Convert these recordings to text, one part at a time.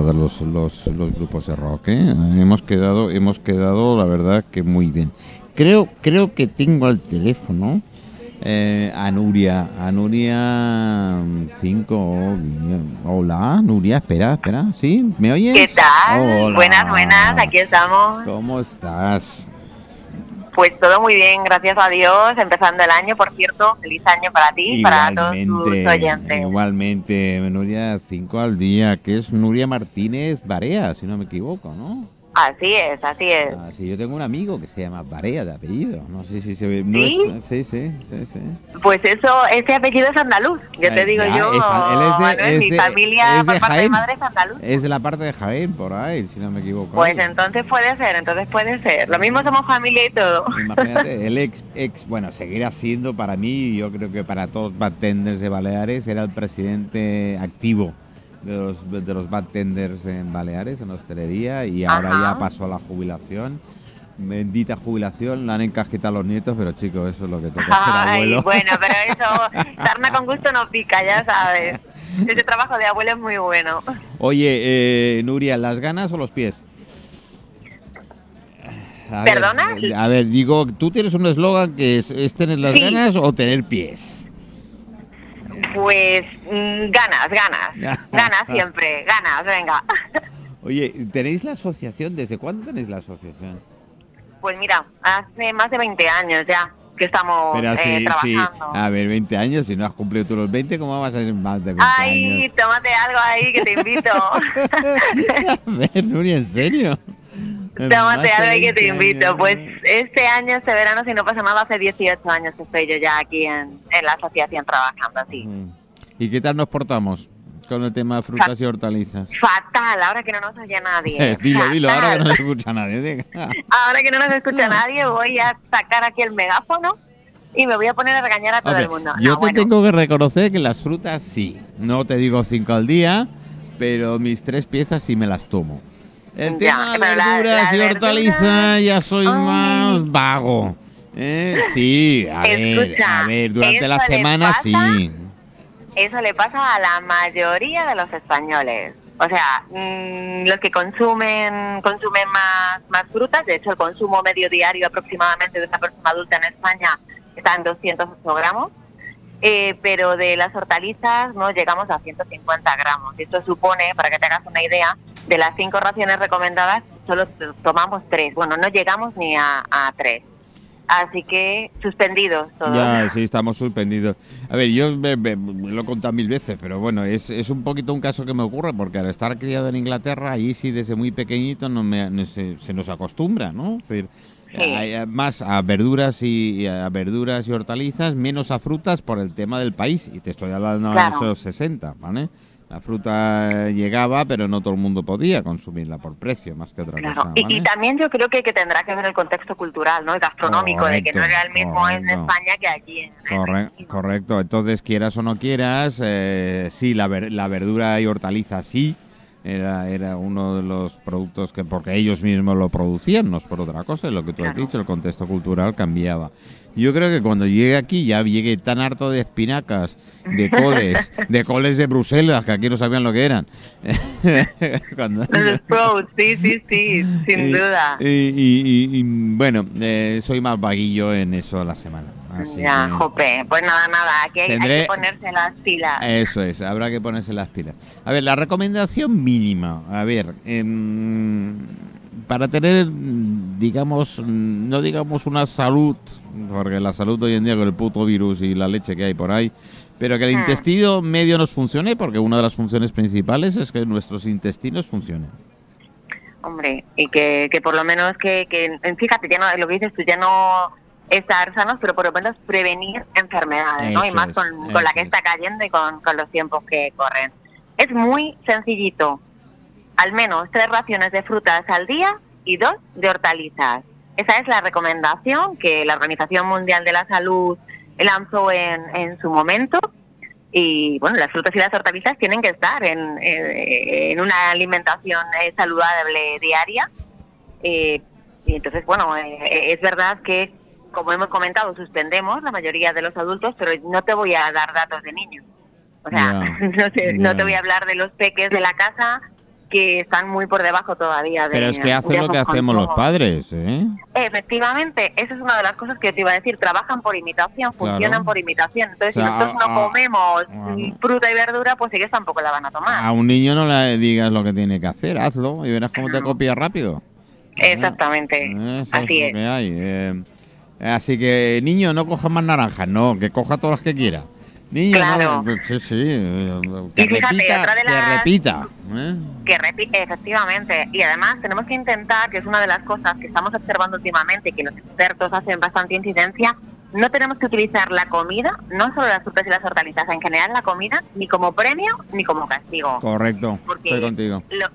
los, los, los grupos de rock, ¿eh? Hemos quedado, hemos quedado, la verdad, que muy bien. Creo, creo que tengo al teléfono eh, a Nuria, a Nuria 5. Hola, Nuria, espera, espera, ¿sí? ¿Me oyes? ¿Qué tal? Hola. Buenas, buenas, aquí estamos. ¿Cómo estás? Pues todo muy bien, gracias a Dios. Empezando el año, por cierto, feliz año para ti y para todos tus oyentes. Igualmente, Nuria 5 al día, que es Nuria Martínez Barea, si no me equivoco, ¿no? Así es, así es. Ah, sí, yo tengo un amigo que se llama Barea de apellido. No sé si se ve. no ¿Sí? es- sí, sí, sí, sí. Pues eso, ese apellido es andaluz, yo te digo ya, yo. es- él es de- Manuel, es mi de- familia es de por parte de madre es andaluz. Es de la parte de Jaén, por ahí, si no me equivoco. Pues entonces puede ser, entonces puede ser. Lo mismo somos familia y todo. Imagínate, el ex, ex, bueno, seguirá siendo para mí, yo creo que para todos los bartenders de Baleares, era el presidente activo de los, de los bartenders en Baleares, en hostelería, y ahora Ajá. ya pasó a la jubilación. Bendita jubilación, la han encasquetado los nietos, pero chicos, eso es lo que toca ser Ay, abuelo. bueno, pero eso, sarna con gusto no pica, ya sabes. Ese trabajo de abuelo es muy bueno. Oye, eh, Nuria, ¿las ganas o los pies? A ver, ¿Perdona? eh, a ver, digo, tú tienes un eslogan que es, es tener las Sí. ganas o tener pies. Pues mm, ganas, ganas. Ganas siempre, ganas, venga. Oye, ¿tenéis la asociación? ¿Desde cuándo tenéis la asociación? Pues mira, hace más de 20 años ya que estamos Pero eh, sí, sí. trabajando. A ver, 20 años, si no has cumplido tú los 20, ¿cómo vas a ser más de 20 Ay, años? tómate algo ahí que te invito. A ver, Nuria, ¿en serio? Tómate algo que te 20 invito. años. Pues este año, este verano, si no pasa nada, hace 18 años que estoy yo ya aquí en, en la asociación trabajando así. ¿Y qué tal nos portamos con el tema de frutas y hortalizas? Fatal, ahora que no nos oye nadie. dilo, dilo, ahora que no Fatal. se escucha nadie. Ahora que no nos escucha nadie, voy a sacar aquí el megáfono y me voy a poner a regañar a todo Hombre, el mundo. yo No, te bueno. tengo que reconocer que las frutas sí. No te digo cinco al día, pero mis tres piezas sí me las tomo. El Ya, tema de la- verduras la y verdura- hortalizas ya soy Ay. más vago. ¿Eh? Sí, a ver, a ver, durante la ¿eso le semana pasa? sí. Eso le pasa a la mayoría de los españoles. O sea, mm, los que consumen consumen más, más frutas, de hecho el consumo medio diario aproximadamente de una persona adulta en España está en 208 gramos, eh, pero de las hortalizas no llegamos a 150 gramos. Esto supone, para que te hagas una idea, de las cinco raciones recomendadas solo tomamos tres. Bueno, no llegamos ni a, a tres. Así que suspendidos todos. Ya, sí, estamos suspendidos. A ver, yo me- me- me lo he contado mil veces, pero bueno, es, es un poquito un caso que me ocurre, porque al estar criado en Inglaterra, ahí sí desde muy pequeñito no me, no se, se nos acostumbra, ¿no? Es decir, Sí. eh, más a verduras y y a verduras y hortalizas, menos a frutas por el tema del país. Y te estoy hablando Claro. de esos 60, ¿vale? La fruta eh, llegaba, pero no todo el mundo podía consumirla por precio, más que otra Claro, cosa. y, ¿vale? y también yo creo que, que tendrá que ver el contexto cultural, ¿no? Y gastronómico, de que no era el mismo en. España que aquí en, Corre- correcto, entonces quieras o no quieras, eh, sí, la, ver- la verdura y hortaliza sí, era, era uno de los productos que, porque ellos mismos lo producían, no es por otra cosa, lo que tú has dicho, el contexto cultural cambiaba. Yo creo que cuando llegue aquí ya llegué tan harto de espinacas, de coles, de coles de Bruselas, que aquí no sabían lo que eran. Cuando- sí, sí, sí, sin y- duda. Y, y- y- y, bueno, eh, soy más vaguillo en eso a la semana. Así ya, que- jope. Pues nada, nada, aquí hay, que ponerse las pilas. Eso es, habrá que ponerse las pilas. A ver, la recomendación mínima, a ver, em, para tener, digamos, no digamos una salud, porque la salud hoy en día con el puto virus y la leche que hay por ahí, pero que el Hmm. intestino medio nos funcione, porque una de las funciones principales es que nuestros intestinos funcionen. Hombre, y que, que por lo menos que, que, fíjate, ya no, lo que dices tú, ya no estar sanos, pero por lo menos prevenir enfermedades, ¿no? Y Eso más es, con, eso con la que es. está cayendo y con, con los tiempos que corren. Es muy sencillito. Al menos tres raciones de frutas al día y dos de hortalizas. Esa es la recomendación que la Organización Mundial de la Salud lanzó en, en su momento. Y bueno, las frutas y las hortalizas tienen que estar en, en- en una alimentación eh, saludable diaria. Eh, y entonces, bueno, eh, es verdad que, como hemos comentado, suspendemos la mayoría de los adultos, pero no te voy a dar datos de niños. O sea, no, te, no te voy a hablar de los peques de la casa que están muy por debajo todavía. De, Pero es que hace de lo que hacemos los padres, ¿eh? Efectivamente, esa es una de las cosas que te iba a decir. Trabajan por imitación, Claro. funcionan por imitación. Entonces, O sea, si nosotros a- no a- comemos a- fruta y verdura, pues ellos tampoco la van a tomar. A un niño no le digas lo que tiene que hacer, hazlo y verás cómo te copia rápido. Exactamente. Eh, Así es es. lo que hay. eh. Así que, niño, no coja más naranjas, no, que coja todas las que quiera. Niño, Claro. no, sí, sí, eh, que Y fíjate, repita, otra de que las- repita. ¿eh? Que repite, efectivamente. Y además tenemos que intentar, que es una de las cosas que estamos observando últimamente, que los expertos hacen bastante incidencia, no tenemos que utilizar la comida, no solo las frutas y las hortalizas, en general la comida, ni como premio ni como castigo. Correcto, Porque estoy contigo. Lo-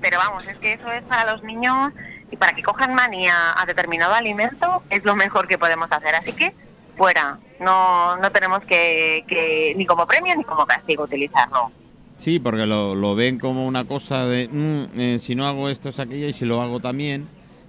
pero vamos, es que eso es para los niños y para que cojan manía a determinado alimento es lo mejor que podemos hacer. Así que fuera, no, no tenemos que, que ni como premio ni como castigo utilizarlo. Sí, porque lo, lo ven como una cosa de "Mm, eh, si no hago esto es aquello y si lo hago también.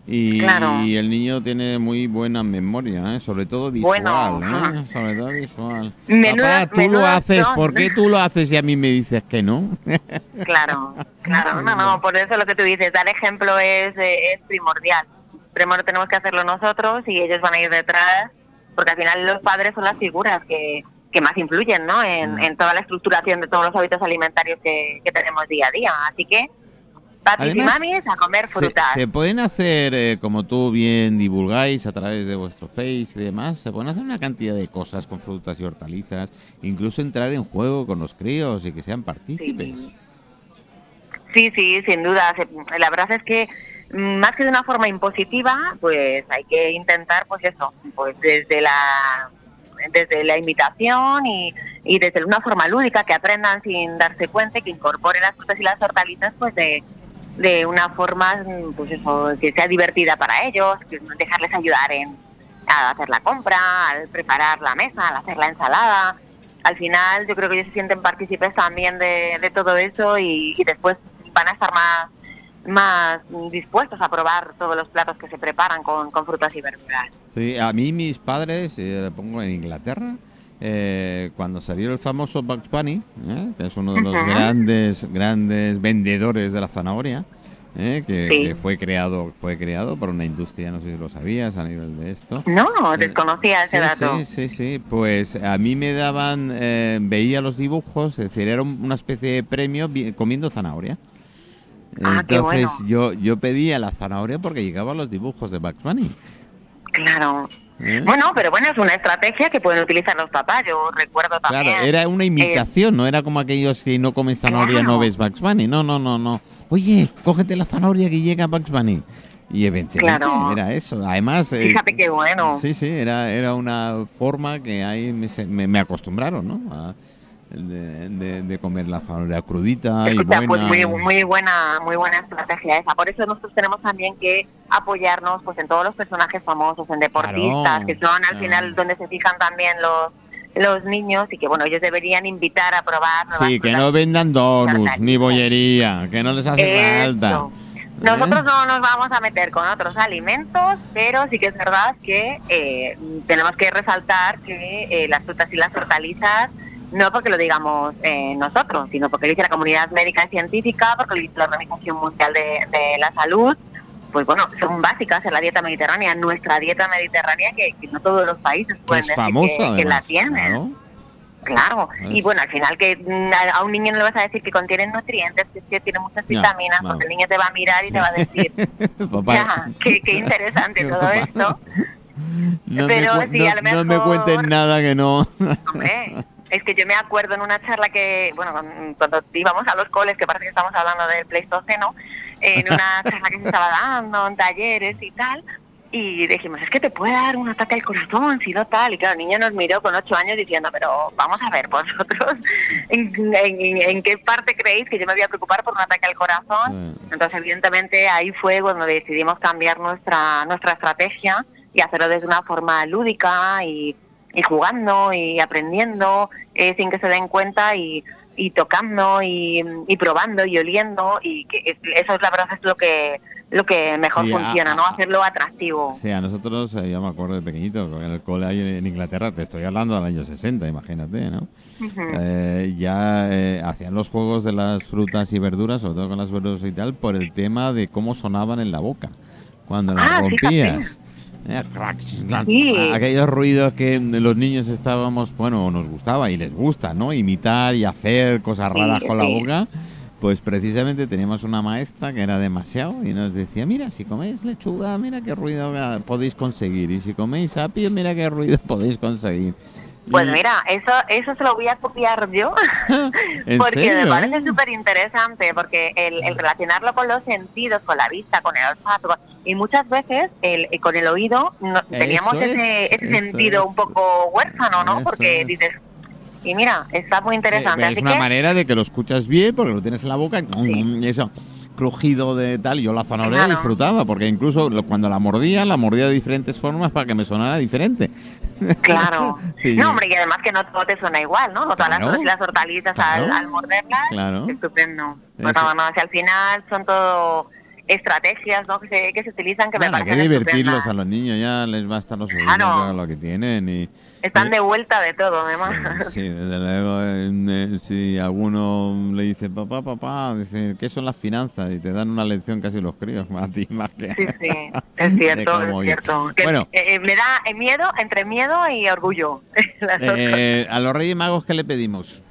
Y, Claro. y el niño tiene muy buena memoria, ¿eh? sobre todo visual. Bueno, ¿eh? Sobre todo visual. Menuda- Papá, tú lo haces, son. ¿por qué tú lo haces y a mí me dices que no? Claro, claro, no, no, por eso lo que tú dices, dar ejemplo es, eh, es primordial. Primero tenemos que hacerlo nosotros y ellos van a ir detrás, porque al final los padres son las figuras que, que más influyen ¿no? en, en toda la estructuración de todos los hábitos alimentarios que, que tenemos día a día. Así que, papis y Además, mamis, a comer frutas. se pueden hacer, eh, como tú bien divulgáis a través de vuestro Face y demás, se pueden hacer una cantidad de cosas con frutas y hortalizas, incluso entrar en juego con los críos y que sean partícipes. Sí. Sí, sí, sin duda. La verdad es que mm, más que de una forma impositiva, pues hay que intentar, pues eso, pues desde la desde la imitación y, y desde una forma lúdica que aprendan sin darse cuenta y que incorporen las frutas y las hortalizas, pues de, de una forma, pues eso, que sea divertida para ellos, que dejarles ayudar en a hacer la compra, al preparar la mesa, al hacer la ensalada. Al final yo creo que ellos se sienten partícipes también de, de todo eso y, después van a estar más más dispuestos a probar todos los platos que se preparan con, con frutas y verduras. Sí, a mí mis padres, eh, pongo en Inglaterra, eh, cuando salió el famoso Bugs Bunny, ¿eh? que es uno de los grandes grandes vendedores de la zanahoria, ¿eh? que, Sí. que fue creado fue creado por una industria, no sé si lo sabías a nivel de esto. No, Eh, desconocía ese sí, dato. Sí, sí, sí. Pues a mí me daban, eh, veía los dibujos, es decir, era un- una especie de premio comiendo zanahoria. Ah, qué Entonces bueno. yo, yo pedía la zanahoria porque llegaban los dibujos de Bugs Bunny. Claro. ¿eh? Bueno, pero bueno, es una estrategia que pueden utilizar los papás. Yo recuerdo también. Claro, era una imitación, no era como aquellos que no comen zanahoria Claro. no ves Bugs Bunny. No, no, no, no. Oye, cógete la zanahoria que llega Bugs Bunny. Y evidentemente Claro. era eso. Además, eh, Fíjate qué bueno. Sí, sí, era, era una forma que ahí me, me, me acostumbraron, ¿no? A- de, de- de comer la zanahoria crudita y Escucha, buena. pues muy, muy buena muy buena estrategia esa. Por eso nosotros tenemos también que apoyarnos pues en todos los personajes famosos, en deportistas, Claro, que son al claro. final donde se fijan también los los niños y que bueno, ellos deberían invitar a probar Sí, que no vendan donuts ni bollería, que no les hace falta. Nosotros ¿Eh? no nos vamos a meter con otros alimentos, pero sí que es verdad que eh, tenemos que resaltar que eh, las frutas y las hortalizas, no porque lo digamos eh, nosotros, sino porque lo dice la comunidad médica y científica, porque lo dice la Organización Mundial de, de la Salud, pues bueno, son básicas en la dieta mediterránea, nuestra dieta mediterránea que, que no todos los países pueden es decir famosa, que, que la tienen. claro. Claro, Es- y bueno, al final que mm, a un niño no le vas a decir que contiene nutrientes, que, tiene muchas vitaminas, no. porque el niño te va a mirar y te va a decir, Papá, qué, qué interesante todo Papá. esto. no, pero me, sí, no- a lo no me cuenten nada que no. Hombre, es que yo me acuerdo en una charla que, bueno, cuando íbamos a los coles, que parece que estamos hablando del Pleistoceno, en una charla que se estaba dando, en talleres y tal, y dijimos, es que te puede dar un ataque al corazón, si no tal. Y claro, el niño nos miró con ocho años diciendo, pero vamos a ver, vosotros, ¿en, en, en qué parte creéis que yo me voy a preocupar por un ataque al corazón? Entonces, evidentemente, ahí fue cuando decidimos cambiar nuestra, nuestra estrategia y hacerlo desde una forma lúdica y, y jugando y aprendiendo eh, sin que se den cuenta y, y tocando y, y probando y oliendo y que es- eso es la verdad es lo que lo que mejor Sí, a- funciona, ¿no? Hacerlo atractivo. Sí, a nosotros, eh, yo me acuerdo de pequeñito, en el cole ahí en Inglaterra, te estoy hablando del año 60, imagínate, ¿no? Eh, ya eh, hacían los juegos de las frutas y verduras, sobre todo con las verduras y tal, por el tema de cómo sonaban en la boca cuando las Ah, rompías. Sí. Aquellos ruidos que los niños estábamos, bueno, nos gustaba y les gusta, ¿no? Imitar y hacer cosas Sí, raras con la boca. Pues precisamente teníamos una maestra que era demasiado y nos decía, mira, si coméis lechuga, mira qué ruido ah, podéis conseguir. Y si coméis apio, mira qué ruido podéis conseguir. Pues Y- mira, eso eso se lo voy a copiar yo, ¿En porque me parece súper interesante, porque el, el relacionarlo con los sentidos, con la vista, con el olfato, y muchas veces el, eh, con el oído no- teníamos ese, es, ese sentido es. un poco huérfano, ¿no? Eso Porque es. dices, y mira, está muy Eh, interesante. es una que, manera de que lo escuchas bien porque lo tienes en la boca y eso crujido de tal y yo la zanahoria Claro. disfrutaba porque incluso cuando la mordía la mordía de diferentes formas para que me sonara diferente Claro. Sí. No, hombre, y además que no todo te suena igual, ¿no? No todas Claro. las, las hortalizas Claro. al, al morderlas. Claro. Estupendo. No, no, no, si al final son todo estrategias, ¿no? Que se, que se utilizan que Bueno, me hay que parecen divertirlos a estupendas. los niños ya les basta los oídos Claro. lo que tienen y Están de vuelta de todo, además. Sí, sí, desde luego. eh, eh, si alguno le dice, papá, papá, dice, ¿qué son las finanzas? Y te dan una lección casi los críos, a ti más que... Sí, sí, es cierto, es cierto. Que, Bueno. eh, me da miedo, entre miedo y orgullo. a los Reyes Magos, ¿qué le pedimos?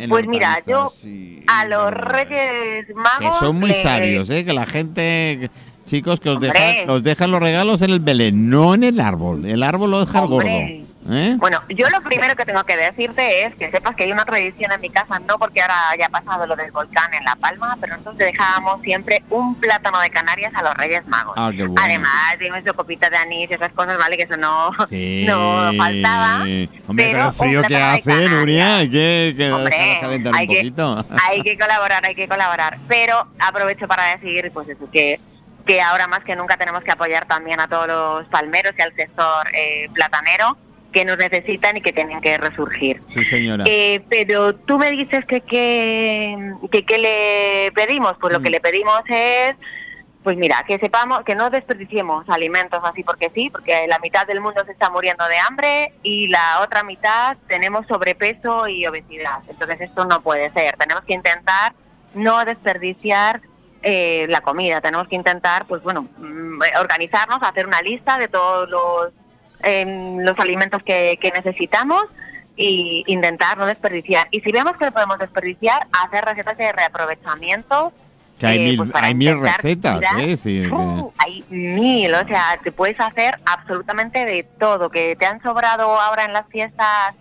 En Pues mira, yo y- a los. Reyes Que Magos... son muy sabios, ¿eh? Que la gente... Chicos, que os dejan, os dejan los regalos en el Belén, no en el árbol. El árbol lo deja el gordo. ¿Eh? Bueno, yo lo primero que tengo que decirte es que sepas que hay una tradición en mi casa, no porque ahora ya ha pasado lo del volcán en La Palma, pero nosotros dejábamos siempre un plátano de Canarias a los Reyes Magos. Ah, qué bueno. Además, dime su copita de anís y esas cosas, ¿vale? Que eso no, Sí. no faltaba. Hombre, pero el frío que hace. Nuria, hay que, que Hombre, calentar hay un que- poquito. Hay que colaborar, hay que colaborar. Pero aprovecho para decir, pues eso, que, que ahora más que nunca tenemos que apoyar también a todos los palmeros y al sector eh, platanero que nos necesitan y que tienen que resurgir. Sí, señora. Eh, pero tú me dices que qué que, qué le pedimos. Pues lo Mm. que le pedimos es, pues mira, que sepamos, que no desperdiciemos alimentos así porque sí, porque la mitad del mundo se está muriendo de hambre y la otra mitad tenemos sobrepeso y obesidad. Entonces esto no puede ser. Tenemos que intentar no desperdiciar eh, la comida. Tenemos que intentar, pues bueno, mm, organizarnos, hacer una lista de todos los los alimentos que, que necesitamos y intentar no desperdiciar. Y si vemos que lo podemos desperdiciar, hacer recetas de reaprovechamiento. que hay eh, mil, pues hay mil recetas, ¿eh? ¡Uh! hay mil, o sea, te puedes hacer absolutamente de todo. Que te han sobrado ahora en las fiestas,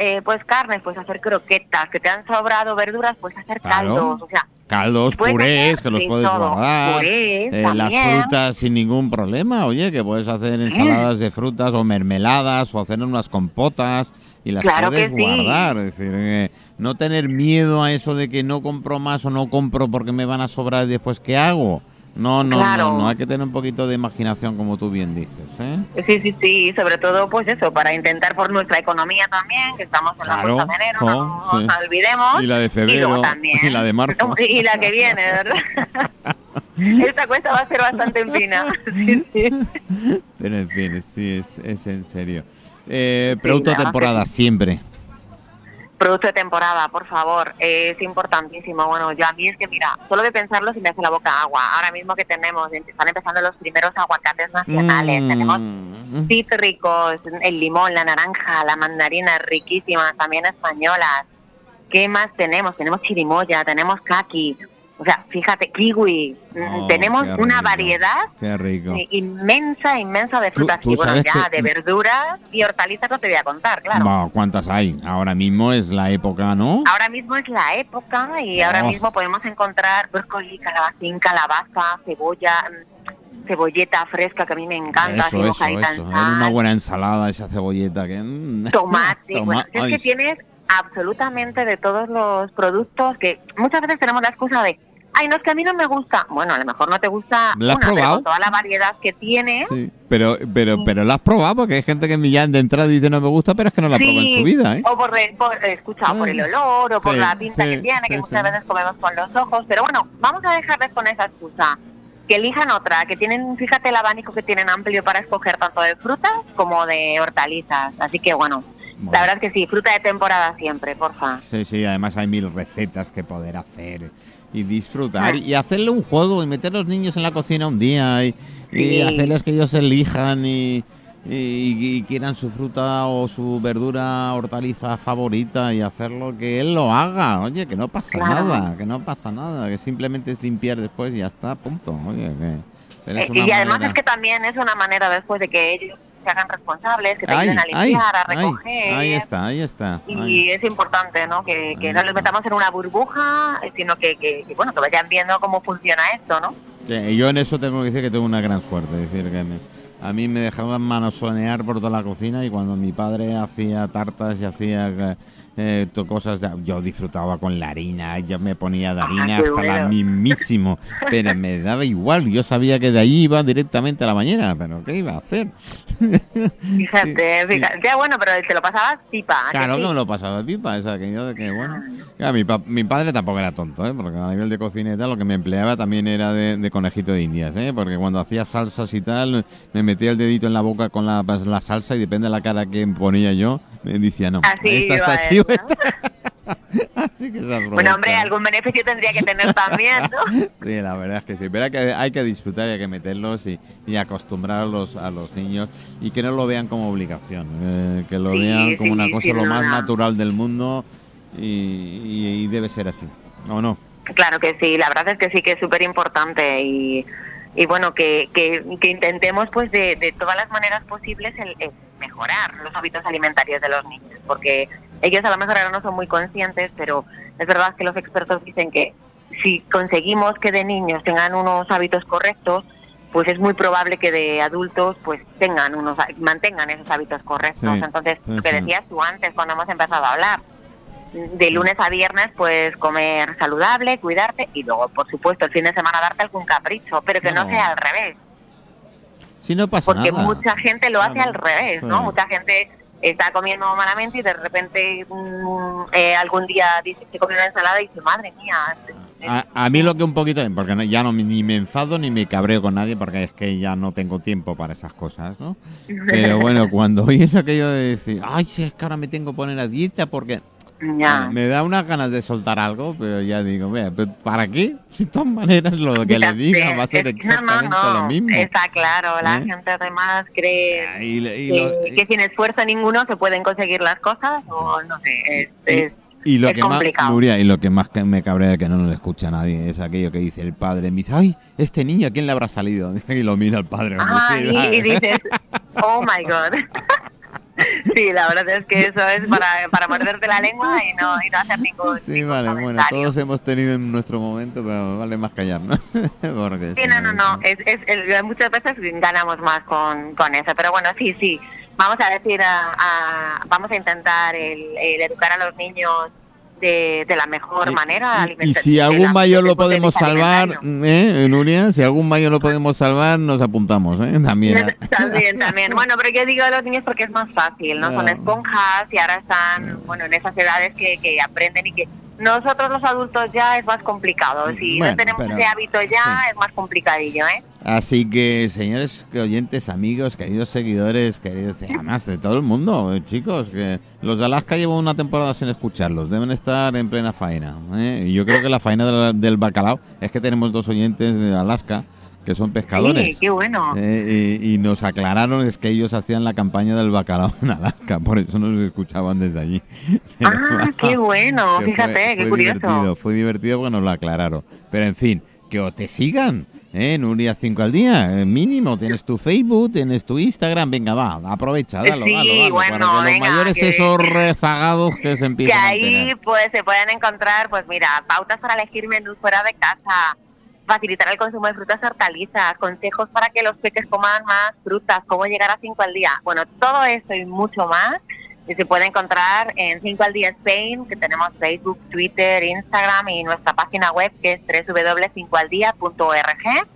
eh, pues carnes, pues hacer croquetas. Que te han sobrado verduras, pues hacer Claro. caldos. O sea, caldos, purés, hacer que los de puedes todo. guardar. Purés eh, las frutas sin ningún problema, oye, que puedes hacer ensaladas de frutas o mermeladas o hacer unas compotas y las Claro puedes que sí. guardar. Es decir, eh, no tener miedo a eso de que no compro más o no compro porque me van a sobrar y después ¿qué hago? No, no, Claro. no, no, hay que tener un poquito de imaginación como tú bien dices, ¿eh? Sí, sí, sí, sobre todo pues eso, para intentar por nuestra economía también, que estamos en Claro, la de enero, no nos olvidemos. Y la de febrero, también. y la de marzo. Y la que viene, ¿verdad? Esta cuesta va a ser bastante fina. Sí, sí. Pero en fin, sí, es, es en serio. Eh, producto temporada, siempre. Producto de temporada, por favor, es importantísimo. Bueno, yo a mí es que, mira, solo de pensarlo se me hace la boca agua. Ahora mismo que tenemos, están empezando los primeros aguacates nacionales, Mm. tenemos cítricos, el limón, la naranja, la mandarina riquísimas, también españolas. ¿Qué más tenemos? Tenemos chirimoya, tenemos kaki, o sea, fíjate, kiwi. Oh, tenemos una variedad rico. eh, inmensa, inmensa de Tú- frutas tú y bueno, ya que- de verduras y hortalizas no te voy a contar, claro. Bah, ¿Cuántas hay? Ahora mismo es la época, ¿no? Ahora mismo es la época y ahora Oh. mismo podemos encontrar brócoli, calabacín, calabaza, cebolla, mm, cebolleta fresca que a mí me encanta, así eso, eso, eso. En una buena ensalada, esa cebolleta que... mm, tomate, toma- bueno, es ay, que tienes absolutamente de todos los productos que muchas veces tenemos la excusa de, ay, no es que a mí no me gusta. Bueno, a lo mejor no te gusta ¿La has una, pero probado? con toda la variedad que tiene. sí. Pero, pero, pero la has probado porque hay gente que ya de entrada dice no me gusta, pero es que no la Sí, probado en su vida, ¿eh? O por, el- por- o por el olor, o por Sí, la pinta sí, que tiene, que muchas veces comemos con los ojos. Pero bueno, vamos a dejarles con esa excusa. que elijan otra, que tienen, fíjate el abanico que tienen amplio para escoger tanto de frutas como de hortalizas. Así que bueno, la verdad es que sí, fruta de temporada siempre, porfa. Sí, sí, además hay mil recetas que poder hacer y disfrutar y hacerle un juego y meter a los niños en la cocina un día y, y hacerles que ellos elijan y, y, quieran su fruta o su verdura hortaliza favorita y hacerlo que él lo haga. Oye, que no pasa nada, que no pasa nada, que simplemente es limpiar después y ya está, punto. Oye, que, eh, y además es que también es una manera después de que ellos se hagan responsables, que te ayuden a limpiar, a recoger. Ahí, está, ahí está. Y es importante, ¿no? Que, que no les metamos en una burbuja, sino que, que, bueno, que vayan viendo cómo funciona esto, ¿no? yo en eso tengo que decir que tengo una gran suerte, decir que a mí me dejaban manosonear por toda la cocina y cuando mi padre hacía tartas y hacía eh, cosas, yo disfrutaba con la harina, yo me ponía de harina hasta la mismísimo, pero me daba igual, yo sabía que de ahí iba directamente a la mañana, pero ¿qué iba a hacer? Fíjate, fíjate, ya bueno, pero te lo pasabas pipa. Claro que, me lo pasaba pipa, esa que yo de que bueno, mi, mi, padre tampoco era tonto, ¿eh? porque a nivel de tal, lo que me empleaba también era de, conejito de indias, ¿eh? porque cuando hacía salsas y tal, me metía el dedito en la boca con la, pues, la salsa y depende de la cara que ponía yo, me decía no, así esta está así Así que bueno, hombre, algún beneficio tendría que tener también, ¿no? sí, la verdad es que sí. Pero que, hay que disfrutar y hay que meterlos y, y acostumbrarlos a los niños y que no lo vean como obligación, eh, que lo vean como una cosa lo más natural del mundo y, debe ser así, ¿o no? Claro que sí, la verdad es que sí que es súper importante y, y bueno, que, que, intentemos pues de, de, todas las maneras posibles el, mejorar los hábitos alimentarios de los niños, porque ellos a lo mejor ahora no son muy conscientes, pero es verdad que los expertos dicen que si conseguimos que de niños tengan unos hábitos correctos, pues es muy probable que de adultos pues tengan unos mantengan esos hábitos correctos. Entonces, lo que decías tú antes cuando hemos empezado a hablar, de lunes a viernes pues comer saludable, cuidarte y luego por supuesto el fin de semana darte algún capricho, pero que no, sea al revés. Si no pasa Porque mucha gente lo hace al revés, ¿no? Mucha gente está comiendo malamente y de repente mm, eh, algún día dice que come una ensalada y dice, madre mía. A, mí lo que un poquito, porque ya no ni me enfado ni me cabreo con nadie porque es que ya no tengo tiempo para esas cosas, ¿no? Pero bueno, cuando oyes aquello de decir, ay, si es que ahora me tengo que poner a dieta porque me da unas ganas de soltar algo, pero ya digo, vea, ¿para qué? Si de todas maneras lo que le diga va a ser exactamente lo mismo. Está claro, la ¿Eh? gente además cree ah, que, sin esfuerzo ninguno se pueden conseguir las cosas, o no sé, es, y lo que más, y lo que más me cabrea que no nos escucha a nadie es aquello que dice el padre, me dice, ay, este niño, ¿a quién le habrá salido? Y lo mira el padre. Ah, y dices, oh my God. Sí, la verdad es que eso es para, para morderte la lengua y no, y no hacer ningún. Sí, vale, bueno, todos hemos tenido en nuestro momento, pero vale más callarnos. Porque sí, no, no, no, es, es, muchas veces ganamos más con, con eso, pero bueno, sí, sí. Vamos a decir, a, vamos a intentar el, el educar a los niños de, de la mejor manera. Y, si algún mayor lo podemos salvar, ¿eh, Nuria? Si algún mayor lo podemos salvar, nos apuntamos, ¿eh? También. También, también. Bueno, pero yo digo a los niños porque es más fácil, ¿no? Son esponjas y ahora están, bueno, en esas edades que, que aprenden y que nosotros los adultos ya es más complicado. Si no tenemos ese hábito ya, es más complicadillo, ¿eh? Así que, señores oyentes, amigos, queridos seguidores, queridos, además de todo el mundo, eh, chicos, que los de Alaska llevan una temporada sin escucharlos, deben estar en plena faena. ¿eh? Y yo creo que la faena del bacalao es que tenemos dos oyentes de Alaska que son pescadores. Sí, qué bueno. Eh, y, nos aclararon es que ellos hacían la campaña del bacalao en Alaska, por eso nos escuchaban desde allí. ah, qué bueno, fíjate, qué curioso. Divertido, fue divertido porque nos lo aclararon. Pero en fin, que o te sigan, ¿eh? Nuria 5 al día, eh, mínimo, tienes tu Facebook, tienes tu Instagram, venga, va, aprovecha, dalo, sí, dalo, Bueno, para que los mayores esos rezagados que se empiezan que ahí, pues, se pueden encontrar, pues mira, pautas para elegir menús fuera de casa, facilitar el consumo de frutas y hortalizas, consejos para que los peques coman más frutas, cómo llegar a 5 al día. Bueno, todo esto y mucho más y se puede encontrar en 5 al día Spain, que tenemos Facebook, Twitter, Instagram y nuestra página web que es www.5aldía.org.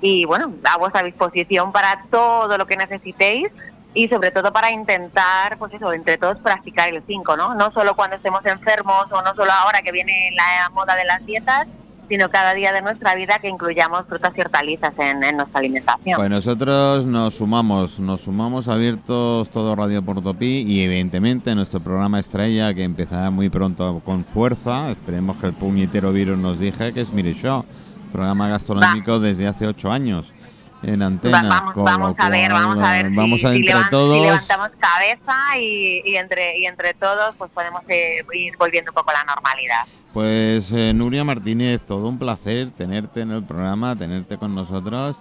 Y bueno, a vuestra disposición para todo lo que necesitéis y sobre todo para intentar, pues eso, entre todos practicar el 5, ¿no? No solo cuando estemos enfermos o no solo ahora que viene la moda de las dietas, sino cada día de nuestra vida que incluyamos frutas y hortalizas en, en nuestra alimentación. Pues nosotros nos sumamos, nos sumamos abiertos todo Radio Portopí y evidentemente nuestro programa estrella que empezará muy pronto con fuerza, esperemos que el puñetero virus nos dije que es Mire Show, programa gastronómico desde hace ocho años en antena. vamos, vamos a ver, vamos a ver. Vamos si, a si entre todos. si levantamos cabeza y, y entre y entre todos, pues podemos eh, ir volviendo un poco a la normalidad. Pues eh, Nuria Martínez, todo un placer tenerte en el programa, tenerte con nosotros.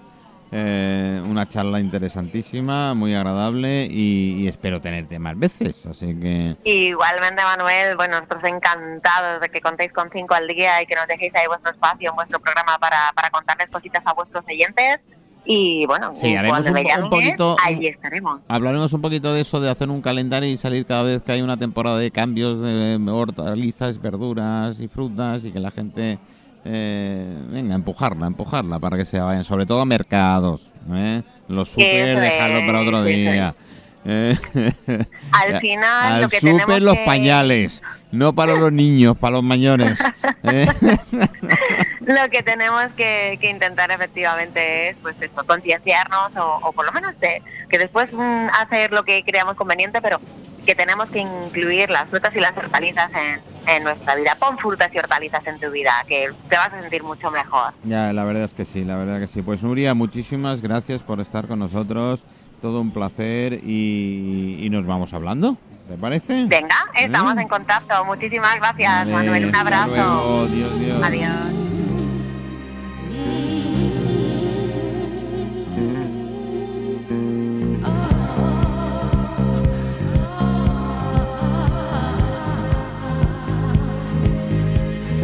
Eh, una charla interesantísima, muy agradable y, y espero tenerte más veces. Así que Igualmente, Manuel, bueno, nosotros encantados de que contéis con cinco al día y que nos dejéis ahí vuestro espacio en vuestro programa para, para contarles cositas a vuestros oyentes. Y bueno, Sí, haremos cuando un me un poquito- ahí estaremos. hablaremos un poquito de eso, de hacer un calendario y salir cada vez que hay una temporada de cambios de hortalizas, verduras y frutas y que la gente eh, venga, empujarla, empujarla para que se vayan, sobre todo a mercados. ¿eh? Los super, dejarlo para otro día. Eh, Al final, Al lo que súper tenemos los que- pañales, no para los niños, para los mayores. Lo que tenemos que, que intentar efectivamente es, pues eso, concienciarnos o, o por lo menos de, que después mm, hacer lo que creamos conveniente, pero que tenemos que incluir las frutas y las hortalizas en, en nuestra vida. Pon frutas y hortalizas en tu vida, que te vas a sentir mucho mejor. Ya, la verdad es que sí, la verdad que sí. Pues Nuria, muchísimas gracias por estar con nosotros. Todo un placer y, y nos vamos hablando. ¿Te parece? Venga, estamos ¿Eh? en contacto. Muchísimas gracias, Vale, Manuel. Un abrazo. luego. Adiós, adiós. Adiós.